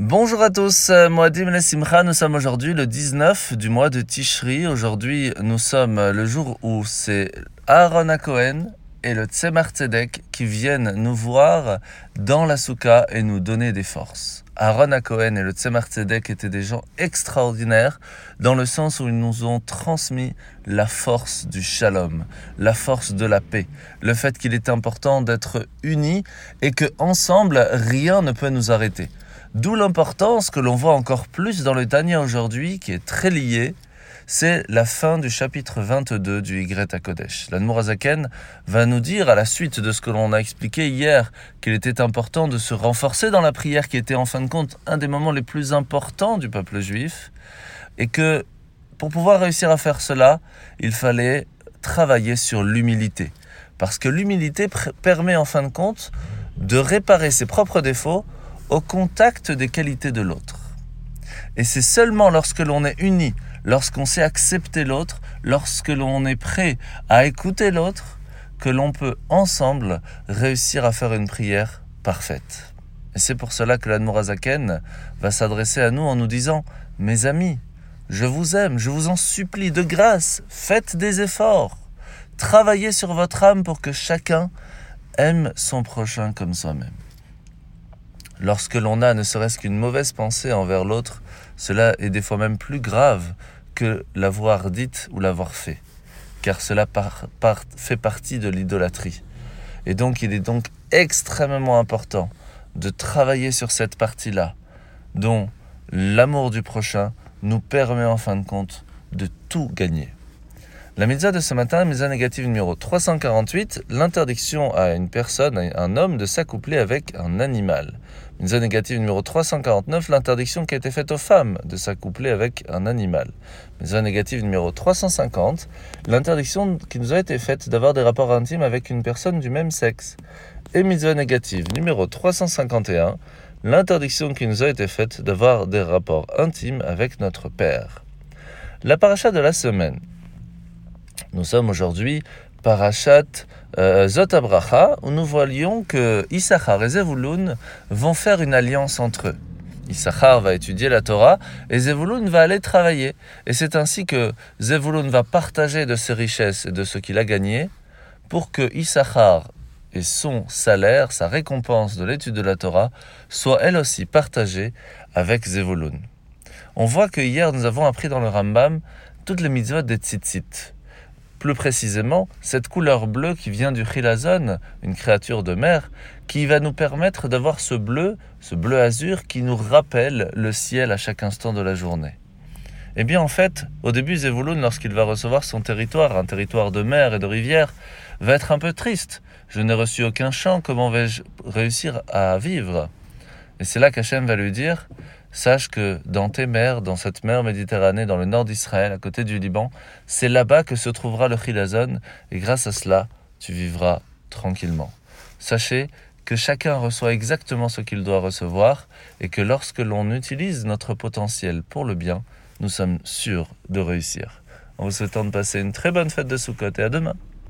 Bonjour à tous, euh, Moadim Simcha, nous sommes aujourd'hui le 19 du mois de Tishri. Aujourd'hui, nous sommes le jour où c'est Aaron Cohen et le Tzemar Tzedek qui viennent nous voir dans la Souka et nous donner des forces. Aaron Cohen et le Tzemar Tzedek étaient des gens extraordinaires dans le sens où ils nous ont transmis la force du shalom, la force de la paix, le fait qu'il est important d'être unis et que ensemble rien ne peut nous arrêter. D'où l'importance que l'on voit encore plus dans le Tanya aujourd'hui qui est très lié c'est la fin du chapitre 22 du Y à Kodesh. L'Anmorazaken va nous dire, à la suite de ce que l'on a expliqué hier, qu'il était important de se renforcer dans la prière, qui était en fin de compte un des moments les plus importants du peuple juif, et que pour pouvoir réussir à faire cela, il fallait travailler sur l'humilité. Parce que l'humilité permet en fin de compte de réparer ses propres défauts au contact des qualités de l'autre. Et c'est seulement lorsque l'on est uni, lorsqu'on sait accepter l'autre, lorsque l'on est prêt à écouter l'autre, que l'on peut ensemble réussir à faire une prière parfaite. Et c'est pour cela que l'Admorazaken va s'adresser à nous en nous disant Mes amis, je vous aime, je vous en supplie, de grâce, faites des efforts. Travaillez sur votre âme pour que chacun aime son prochain comme soi-même. Lorsque l'on a ne serait-ce qu'une mauvaise pensée envers l'autre, cela est des fois même plus grave que l'avoir dite ou l'avoir fait, car cela fait partie de l'idolâtrie. Et donc il est donc extrêmement important de travailler sur cette partie-là, dont l'amour du prochain nous permet en fin de compte de tout gagner. La mitzvah de ce matin, mitzvah négative numéro 348, l'interdiction à une personne, à un homme, de s'accoupler avec un animal. Mitzvah négative numéro 349, l'interdiction qui a été faite aux femmes de s'accoupler avec un animal. Mitzvah négative numéro 350, l'interdiction qui nous a été faite d'avoir des rapports intimes avec une personne du même sexe. Et mitzvah négative numéro 351, l'interdiction qui nous a été faite d'avoir des rapports intimes avec notre père. La paracha de la semaine. Nous sommes aujourd'hui parachat euh, Zot Abracha, où nous voyons que Issachar et Zevulun vont faire une alliance entre eux. Issachar va étudier la Torah et Zevulun va aller travailler. Et c'est ainsi que Zevulun va partager de ses richesses et de ce qu'il a gagné pour que Issachar et son salaire, sa récompense de l'étude de la Torah, soient elle aussi partagées avec Zevulun. On voit que hier nous avons appris dans le Rambam toutes les mitzvot des tzitzit. Plus précisément, cette couleur bleue qui vient du chilazon, une créature de mer, qui va nous permettre d'avoir ce bleu, ce bleu azur qui nous rappelle le ciel à chaque instant de la journée. Eh bien en fait, au début, Zevulun, lorsqu'il va recevoir son territoire, un territoire de mer et de rivière, va être un peu triste. Je n'ai reçu aucun champ, comment vais-je réussir à vivre? Et c'est là qu'Hachem va lui dire, Sache que dans tes mers, dans cette mer Méditerranée, dans le nord d'Israël, à côté du Liban, c'est là-bas que se trouvera le Chilazon, et grâce à cela, tu vivras tranquillement. Sachez que chacun reçoit exactement ce qu'il doit recevoir, et que lorsque l'on utilise notre potentiel pour le bien, nous sommes sûrs de réussir. En vous souhaitant de passer une très bonne fête de Sukkot et à demain.